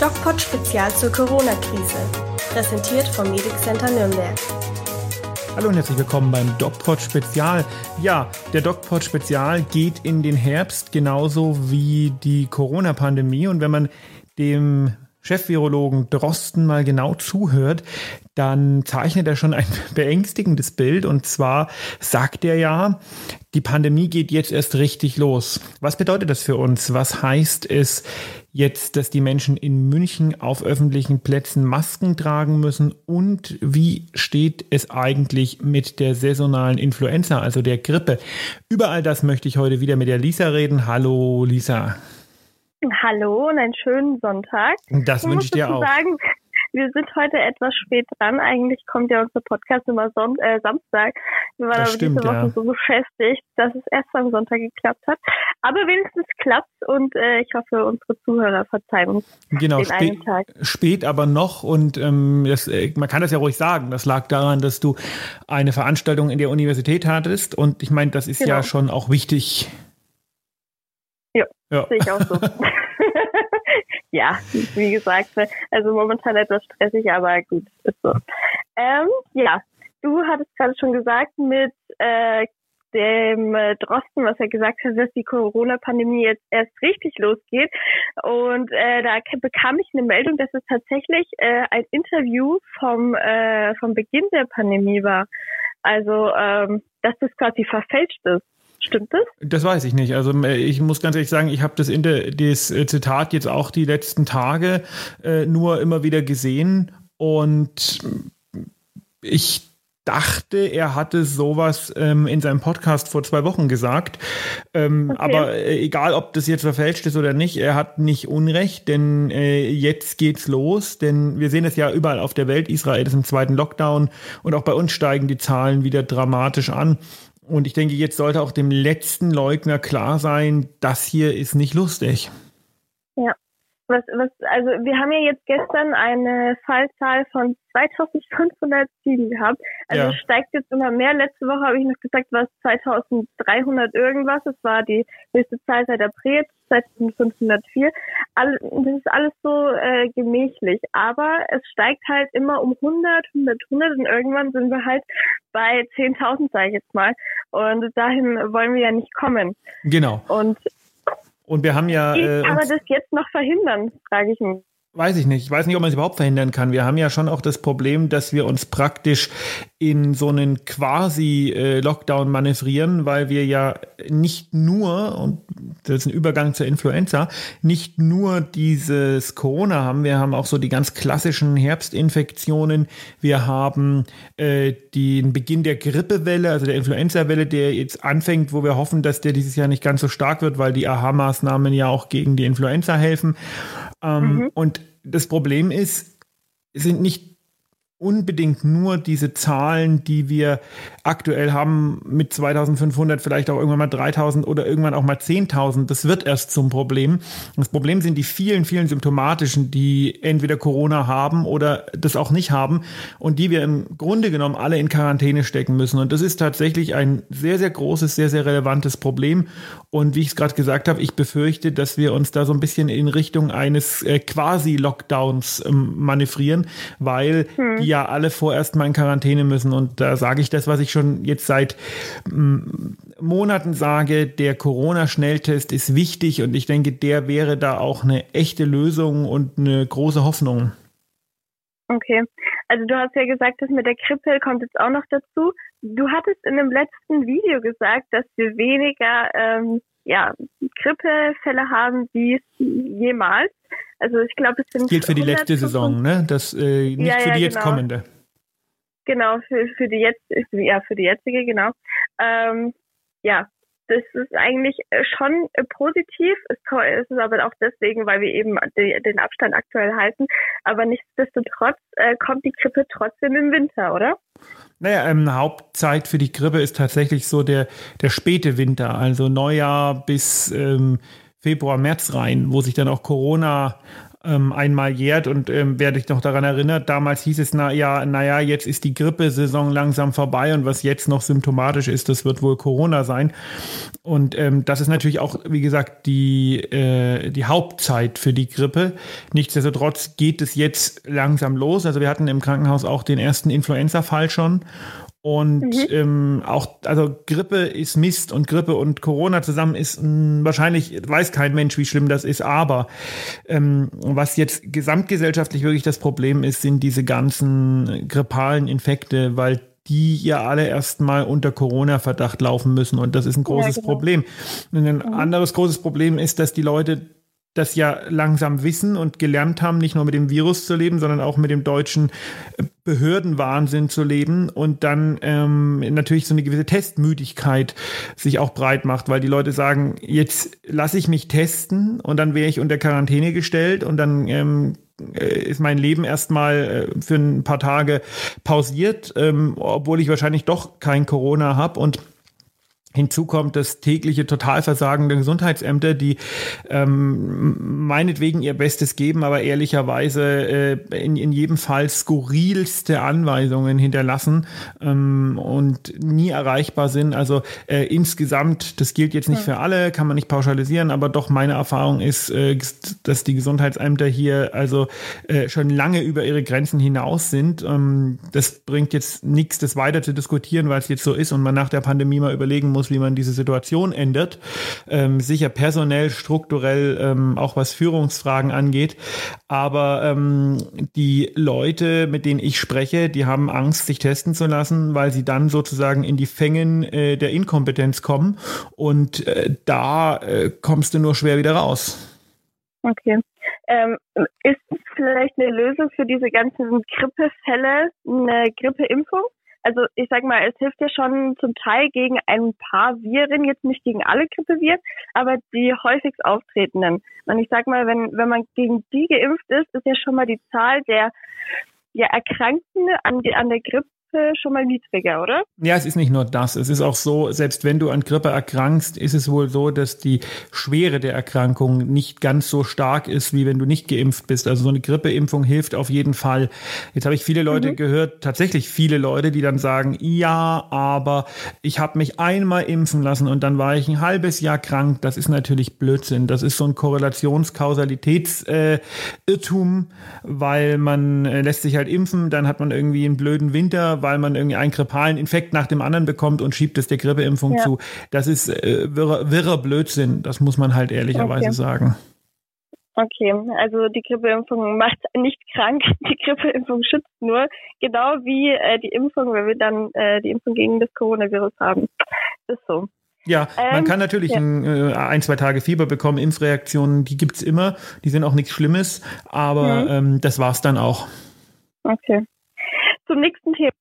DocPod Spezial zur Corona-Krise. Präsentiert vom Medic Center Nürnberg. Hallo und herzlich willkommen beim DocPod Spezial. Ja, der DocPod Spezial geht in den Herbst genauso wie die Corona-Pandemie. Und wenn man dem Chefvirologen Drosten mal genau zuhört, dann zeichnet er schon ein beängstigendes Bild. Und zwar sagt er ja, die Pandemie geht jetzt erst richtig los. Was bedeutet das für uns? Was heißt es jetzt, dass die Menschen in München auf öffentlichen Plätzen Masken tragen müssen? Und wie steht es eigentlich mit der saisonalen Influenza, also der Grippe? Über all das möchte ich heute wieder mit der Lisa reden. Hallo, Lisa. Hallo und einen schönen Sonntag. Das wünsche ich dir auch. Sagen, wir sind heute etwas spät dran. Eigentlich kommt ja unser Podcast immer Son äh, Samstag. Wir waren Das aber stimmt, diese Woche ja. so beschäftigt, dass es erst am Sonntag geklappt hat. Aber wenigstens klappt und äh, ich hoffe, unsere Zuhörer verzeihen uns Genau, den spät, einen Tag. spät aber noch und ähm, das, äh, man kann das ja ruhig sagen. Das lag daran, dass du eine Veranstaltung in der Universität hattest und ich meine, das ist ja Genau. schon auch wichtig. Ja, Ja. Sehe ich auch so. ja, wie gesagt, also momentan etwas stressig, aber gut, ist so. Ähm, ja, du hattest gerade schon gesagt mit äh, dem äh, Drosten, was er gesagt hat, dass die Corona-Pandemie jetzt erst richtig losgeht. Und äh, da bekam ich eine Meldung, dass es tatsächlich äh, ein Interview vom, äh, vom Beginn der Pandemie war. Also, ähm, dass das quasi verfälscht ist. Stimmt das? Das weiß ich nicht. Also äh, ich muss ganz ehrlich sagen, ich habe das, das äh, Zitat jetzt auch die letzten Tage äh, nur immer wieder gesehen und ich dachte, er hatte sowas ähm, in seinem Podcast vor zwei Wochen gesagt. Ähm, Okay. Aber äh, egal, ob das jetzt verfälscht ist oder nicht, er hat nicht Unrecht, denn äh, jetzt geht's los. Denn wir sehen es ja überall auf der Welt. Israel ist im zweiten Lockdown und auch bei uns steigen die Zahlen wieder dramatisch an. Und ich denke, jetzt sollte auch dem letzten Leugner klar sein, das hier ist nicht lustig. Was, was, also wir haben ja jetzt gestern eine Fallzahl von 2507 gehabt. Also Ja. es steigt jetzt immer mehr. Letzte Woche habe ich noch gesagt, war es 2300 irgendwas. Das war die höchste Zahl seit April, 2504. All, das ist alles so äh, gemächlich. Aber es steigt halt immer um 100, 100, 100 und irgendwann sind wir halt bei 10.000, sage ich jetzt mal. Und dahin wollen wir ja nicht kommen. Genau. Und Und wir haben ja. wie Äh, kann man das jetzt noch verhindern, frage ich mich. Weiß ich nicht. Ich weiß nicht, ob man es überhaupt verhindern kann. Wir haben ja schon auch das Problem, dass wir uns praktisch in so einen Quasi-Lockdown manövrieren, weil wir ja nicht nur, und das ist ein Übergang zur Influenza, nicht nur dieses Corona haben, wir haben auch so die ganz klassischen Herbstinfektionen. Wir haben äh, den Beginn der Grippewelle, also der Influenza-Welle, der jetzt anfängt, wo wir hoffen, dass der dieses Jahr nicht ganz so stark wird, weil die AHA-Maßnahmen ja auch gegen die Influenza helfen. Ähm, Und das Problem ist, es sind nicht unbedingt nur diese Zahlen, die wir aktuell haben mit 2500, vielleicht auch irgendwann mal 3000 oder irgendwann auch mal 10.000. Das wird erst zum Problem. Das Problem sind die vielen, vielen symptomatischen, die entweder Corona haben oder das auch nicht haben und die wir im Grunde genommen alle in Quarantäne stecken müssen. Und das ist tatsächlich ein sehr, sehr großes, sehr, sehr relevantes Problem. Und wie ich es gerade gesagt habe, ich befürchte, dass wir uns da so ein bisschen in Richtung eines äh, Quasi-Lockdowns ähm, manövrieren, weil die ja alle vorerst mal in Quarantäne müssen. Und da sage ich das, was ich schon jetzt seit ähm, Monaten sage, der Corona-Schnelltest ist wichtig und ich denke, der wäre da auch eine echte Lösung und eine große Hoffnung. Okay. Also du hast ja gesagt, das mit der Grippe kommt jetzt auch noch dazu. Du hattest in dem letzten Video gesagt, dass wir weniger ähm, ja, Grippefälle haben wie jemals. Also ich glaube, es sind Gilt für die letzte 105 Saison, ne? Das äh, nicht Ja, für die jetzt genau. kommende. Genau, für, für die jetzt, ja, für die jetzige, genau. Ähm, ja, das ist eigentlich schon positiv. Es ist aber auch deswegen, weil wir eben den Abstand aktuell halten. Aber nichtsdestotrotz äh, kommt die Grippe trotzdem im Winter, oder? Naja, ähm, Hauptzeit für die Grippe ist tatsächlich so der, der späte Winter, also Neujahr bis ähm, Februar, März rein, wo sich dann auch Corona ähm, einmal jährt und ähm, wer dich noch daran erinnert, damals hieß es, na ja, naja, jetzt ist die Grippesaison langsam vorbei und was jetzt noch symptomatisch ist, das wird wohl Corona sein. Und ähm, das ist natürlich auch, wie gesagt, die, äh, die Hauptzeit für die Grippe. Nichtsdestotrotz geht es jetzt langsam los. Also wir hatten im Krankenhaus auch den ersten Influenza-Fall schon. Und mhm. ähm, auch, also Grippe ist Mist und Grippe und Corona zusammen ist mh, wahrscheinlich, weiß kein Mensch, wie schlimm das ist, aber ähm, was jetzt gesamtgesellschaftlich wirklich das Problem ist, sind diese ganzen grippalen Infekte, weil die ja alle erstmal unter Corona-Verdacht laufen müssen. Und das ist ein großes ja, genau. Problem. Und ein mhm. anderes großes Problem ist, dass die Leute das ja langsam wissen und gelernt haben, nicht nur mit dem Virus zu leben, sondern auch mit dem deutschen äh, Behördenwahnsinn zu leben und dann ähm, natürlich so eine gewisse Testmüdigkeit sich auch breit macht, weil die Leute sagen, jetzt lasse ich mich testen und dann wäre ich unter Quarantäne gestellt und dann ähm, äh, ist mein Leben erstmal äh, für ein paar Tage pausiert, ähm, obwohl ich wahrscheinlich doch kein Corona habe und Hinzu kommt das tägliche Totalversagen der Gesundheitsämter, die ähm, meinetwegen ihr Bestes geben, aber ehrlicherweise äh, in, in jedem Fall skurrilste Anweisungen hinterlassen ähm, und nie erreichbar sind. Also äh, insgesamt, das gilt jetzt nicht für alle, kann man nicht pauschalisieren, aber doch meine Erfahrung ist, äh, dass die Gesundheitsämter hier also äh, schon lange über ihre Grenzen hinaus sind. Ähm, das bringt jetzt nichts, das weiter zu diskutieren, weil es jetzt so ist und man nach der Pandemie mal überlegen muss, muss, wie man diese Situation ändert. Ähm, sicher personell, strukturell, ähm, auch was Führungsfragen angeht. Aber ähm, die Leute, mit denen ich spreche, die haben Angst, sich testen zu lassen, weil sie dann sozusagen in die Fängen äh, der Inkompetenz kommen. Und äh, da äh, kommst du nur schwer wieder raus. Okay. Ähm, ist vielleicht eine Lösung für diese ganzen Grippefälle eine Grippeimpfung? Also ich sag mal, es hilft ja schon zum Teil gegen ein paar Viren, jetzt nicht gegen alle Grippeviren, aber die häufigst auftretenden. Und ich sag mal, wenn, wenn man gegen die geimpft ist, ist ja schon mal die Zahl der ja, Erkrankten an, die, an der Grippe schon mal niedriger, oder? Ja, es ist nicht nur das. Es ist auch so, selbst wenn du an Grippe erkrankst, ist es wohl so, dass die Schwere der Erkrankung nicht ganz so stark ist, wie wenn du nicht geimpft bist. Also so eine Grippeimpfung hilft auf jeden Fall. Jetzt habe ich viele Leute mhm. gehört, tatsächlich viele Leute, die dann sagen, ja, aber ich habe mich einmal impfen lassen und dann war ich ein halbes Jahr krank. Das ist natürlich Blödsinn. Das ist so ein Korrelationskausalitätsirrtum, äh, weil man äh, lässt sich halt impfen, dann hat man irgendwie einen blöden Winter, weil man irgendwie einen grippalen Infekt nach dem anderen bekommt und schiebt es der Grippeimpfung ja. zu. Das ist äh, wirrer, wirrer Blödsinn, das muss man halt ehrlicherweise okay. sagen. Okay, also die Grippeimpfung macht nicht krank, die Grippeimpfung schützt nur, genau wie äh, die Impfung, wenn wir dann äh, die Impfung gegen das Coronavirus haben. Ist so. Ja, man ähm, kann natürlich ja. ein, äh, ein, zwei Tage Fieber bekommen, Impfreaktionen, die gibt es immer, die sind auch nichts Schlimmes, aber mhm. ähm, das war's dann auch. Okay. Zum nächsten Thema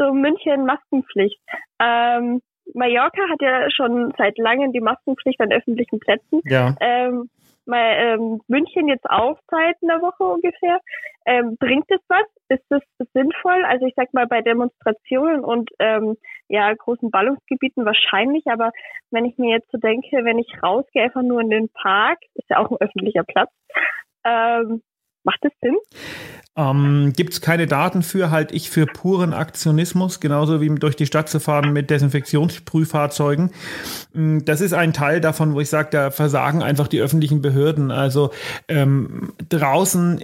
zu München Maskenpflicht. Ähm, Mallorca hat ja schon seit langem die Maskenpflicht an öffentlichen Plätzen. Ja. Ähm, mal, ähm, München jetzt auch seit einer Woche ungefähr. Ähm, bringt es was? Ist es sinnvoll? Also ich sag mal bei Demonstrationen und ähm, ja großen Ballungsgebieten wahrscheinlich, aber wenn ich mir jetzt so denke, wenn ich rausgehe einfach nur in den Park, ist ja auch ein öffentlicher Platz, ähm, Macht das Sinn? Ähm, Gibt es keine Daten für, halte ich für puren Aktionismus, genauso wie durch die Stadt zu fahren mit Desinfektionsprüffahrzeugen. Mm, das ist ein Teil davon, wo ich sage, da versagen einfach die öffentlichen Behörden. Also ähm, draußen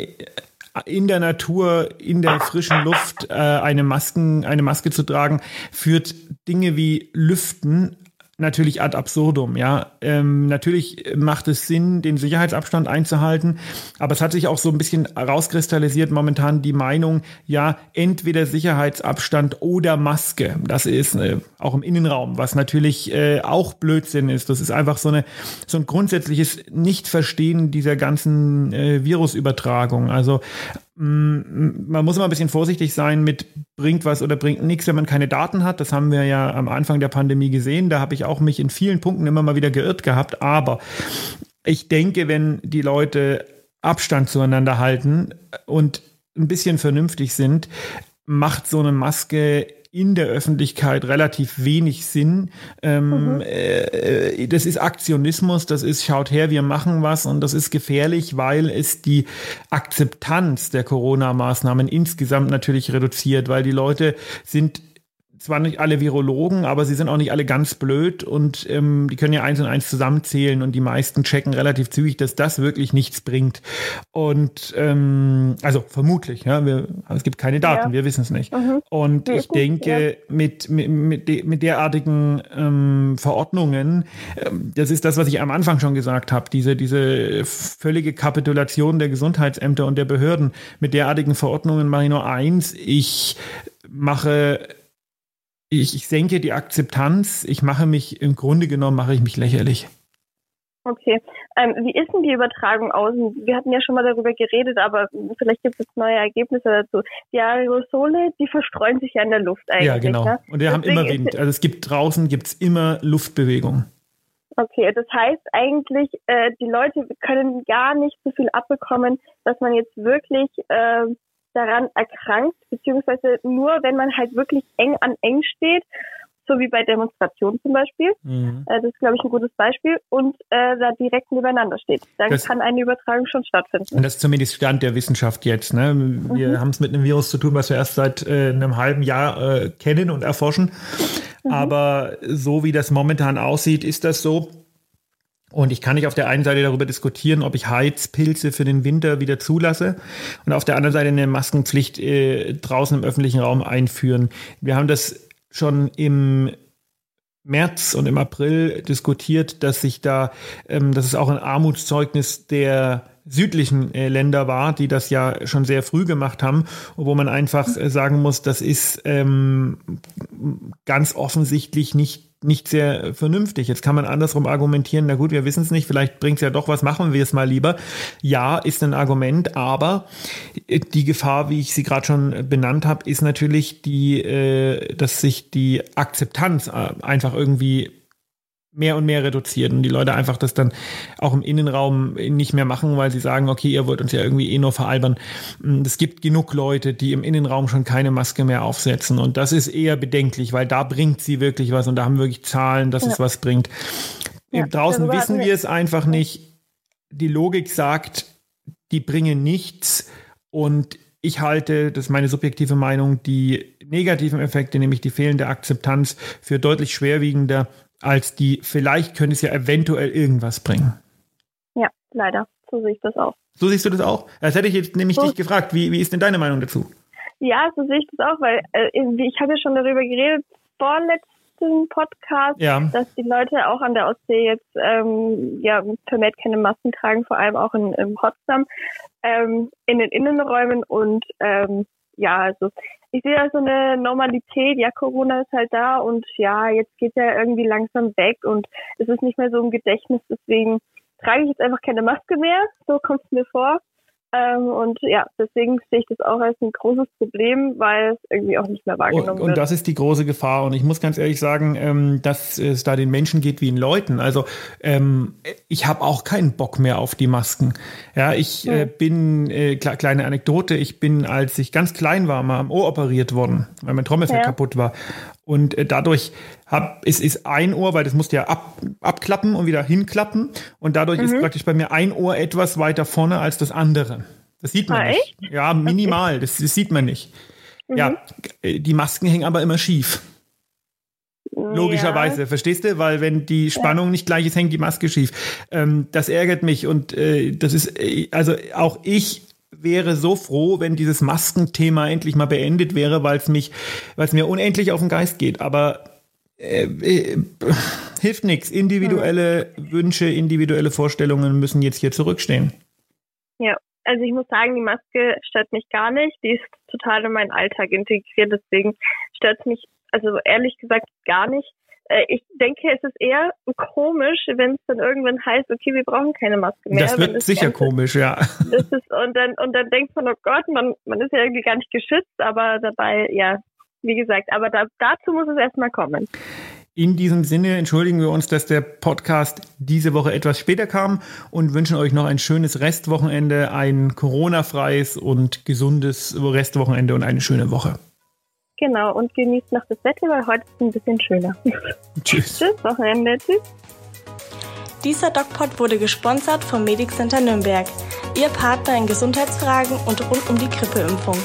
in der Natur, in der frischen Luft äh, eine, Masken, eine Maske zu tragen, führt Dinge wie Lüften natürlich ad absurdum, ja. Ähm, natürlich macht es Sinn, den Sicherheitsabstand einzuhalten, aber es hat sich auch so ein bisschen rauskristallisiert momentan die Meinung, ja, entweder Sicherheitsabstand oder Maske. Das ist äh, auch im Innenraum, was natürlich äh, auch Blödsinn ist. Das ist einfach so eine so ein grundsätzliches Nichtverstehen dieser ganzen äh, Virusübertragung. Also Mm, man muss immer ein bisschen vorsichtig sein mit bringt was oder bringt nichts, wenn man keine Daten hat. Das haben wir ja am Anfang der Pandemie gesehen. Da habe ich auch mich in vielen Punkten immer mal wieder geirrt gehabt. Aber ich denke, wenn die Leute Abstand zueinander halten und ein bisschen vernünftig sind, macht so eine Maske in der Öffentlichkeit relativ wenig Sinn. Ähm, mhm. äh, das ist Aktionismus, das ist schaut her, wir machen was und das ist gefährlich, weil es die Akzeptanz der Corona-Maßnahmen insgesamt natürlich reduziert, weil die Leute sind zwar nicht alle Virologen, aber sie sind auch nicht alle ganz blöd und ähm, die können ja eins und eins zusammenzählen und die meisten checken relativ zügig, dass das wirklich nichts bringt. Und ähm, also vermutlich, ja, wir, es gibt keine Daten, ja. wir wissen es nicht. Mhm. Und ich denke, ja. mit, mit, mit, mit derartigen ähm, Verordnungen, ähm, das ist das, was ich am Anfang schon gesagt habe, diese, diese völlige Kapitulation der Gesundheitsämter und der Behörden, mit derartigen Verordnungen mache ich nur eins, ich mache ich, ich senke die Akzeptanz, ich mache mich, im Grunde genommen mache ich mich lächerlich. Okay. Ähm, wie ist denn die Übertragung außen? Wir hatten ja schon mal darüber geredet, aber vielleicht gibt es neue Ergebnisse dazu. Die Aerosole, die verstreuen sich ja in der Luft eigentlich. Ja, genau. Ne? Und wir haben immer Wind. Also es gibt draußen gibt's immer Luftbewegung. Okay, das heißt eigentlich, äh, die Leute können gar nicht so viel abbekommen, dass man jetzt wirklich äh, daran erkrankt, beziehungsweise nur, wenn man halt wirklich eng an eng steht, so wie bei Demonstrationen zum Beispiel. Mhm. Äh, das ist, glaube ich, ein gutes Beispiel. Und äh, da direkt nebeneinander steht. Dann das, kann eine Übertragung schon stattfinden. Und das ist zumindest Stand der Wissenschaft jetzt. Ne? Wir mhm. haben es mit einem Virus zu tun, was wir erst seit äh, einem halben Jahr äh, kennen und erforschen. Mhm. Aber so wie das momentan aussieht, ist das so. Und ich kann nicht auf der einen Seite darüber diskutieren, ob ich Heizpilze für den Winter wieder zulasse und auf der anderen Seite eine Maskenpflicht äh, draußen im öffentlichen Raum einführen. Wir haben das schon im März und im April diskutiert, dass sich da, ähm, dass es auch ein Armutszeugnis der südlichen äh, Länder war, die das ja schon sehr früh gemacht haben, wo man einfach äh, sagen muss, das ist ähm, ganz offensichtlich nicht nicht sehr vernünftig. Jetzt kann man andersrum argumentieren, na gut, wir wissen es nicht, vielleicht bringt es ja doch was, machen wir es mal lieber. Ja, ist ein Argument, aber die Gefahr, wie ich sie gerade schon benannt habe, ist natürlich die, äh, dass sich die Akzeptanz äh, einfach irgendwie mehr und mehr reduziert und die Leute einfach das dann auch im Innenraum nicht mehr machen, weil sie sagen, okay, ihr wollt uns ja irgendwie eh nur veralbern. Mm, es gibt genug Leute, die im Innenraum schon keine Maske mehr aufsetzen und das ist eher bedenklich, weil da bringt sie wirklich was und da haben wir wirklich Zahlen, dass ja. es was bringt. Ja, Draußen wissen wir es einfach nicht. Die Logik sagt, die bringen nichts und ich halte, das ist meine subjektive Meinung, die negativen Effekte, nämlich die fehlende Akzeptanz, für deutlich schwerwiegender als die, vielleicht könnte es ja eventuell irgendwas bringen. Ja, leider. So sehe ich das auch. So siehst du das auch? Das hätte ich jetzt nämlich so. dich gefragt. Wie, wie ist denn deine Meinung dazu? Ja, so sehe ich das auch, weil äh, ich habe ja schon darüber geredet, vorletzten Podcast, ja. dass die Leute auch an der Ostsee jetzt ähm, ja vermehrt keine Masken tragen, vor allem auch in, in Potsdam, ähm, in den Innenräumen und ähm, ja, also ich sehe da so eine Normalität, ja, Corona ist halt da und ja, jetzt geht er irgendwie langsam weg und es ist nicht mehr so im Gedächtnis, deswegen trage ich jetzt einfach keine Maske mehr, so kommt es mir vor. Ähm, und ja, deswegen sehe ich das auch als ein großes Problem, weil es irgendwie auch nicht mehr wahrgenommen und, wird. Und das ist die große Gefahr. Und ich muss ganz ehrlich sagen, ähm, dass es da den Menschen geht wie den Leuten. Also ähm, ich habe auch keinen Bock mehr auf die Masken. Ja, ich äh, bin, äh, kleine Anekdote, ich bin, als ich ganz klein war, mal am Ohr operiert worden, weil mein Trommelfell ja. kaputt war. Und äh, dadurch hab, es ist ein Ohr, weil das musste ja ab, abklappen und wieder hinklappen. Und dadurch mhm. ist praktisch bei mir ein Ohr etwas weiter vorne als das andere. Das sieht man ah, nicht. Ja, minimal. Okay. Das, das, sieht man nicht. Mhm. Ja, äh, die Masken hängen aber immer schief. Logischerweise, ja. verstehst du? Weil wenn die Spannung nicht gleich ist, hängt die Maske schief. Ähm, das ärgert mich und äh, das ist, äh, also auch ich wäre so froh, wenn dieses Maskenthema endlich mal beendet wäre, weil es mich, weil es mir unendlich auf den Geist geht. Aber äh, äh, hilft nichts. Individuelle hm. Wünsche, individuelle Vorstellungen müssen jetzt hier zurückstehen. Ja, also ich muss sagen, die Maske stört mich gar nicht. Die ist total in meinen Alltag integriert. Deswegen stört es mich, also ehrlich gesagt, gar nicht. Äh, ich denke, es ist eher komisch, wenn es dann irgendwann heißt, okay, wir brauchen keine Maske mehr. Das wird das sicher Ganze, komisch, ja. Das ist, und dann, und dann denkt man, oh Gott, man, man ist ja irgendwie gar nicht geschützt, aber dabei, ja, wie gesagt, aber da, dazu muss es erstmal kommen. In diesem Sinne entschuldigen wir uns, dass der Podcast diese Woche etwas später kam und wünschen euch noch ein schönes Restwochenende, ein Corona-freies und gesundes Restwochenende und eine schöne Woche. Genau, und genießt noch das Wetter, weil heute ist es ein bisschen schöner. Tschüss. Tschüss, Wochenende. Tschüss. Dieser DocPod wurde gesponsert vom Medic Center Nürnberg, Ihr Partner in Gesundheitsfragen und rund um die Grippeimpfung.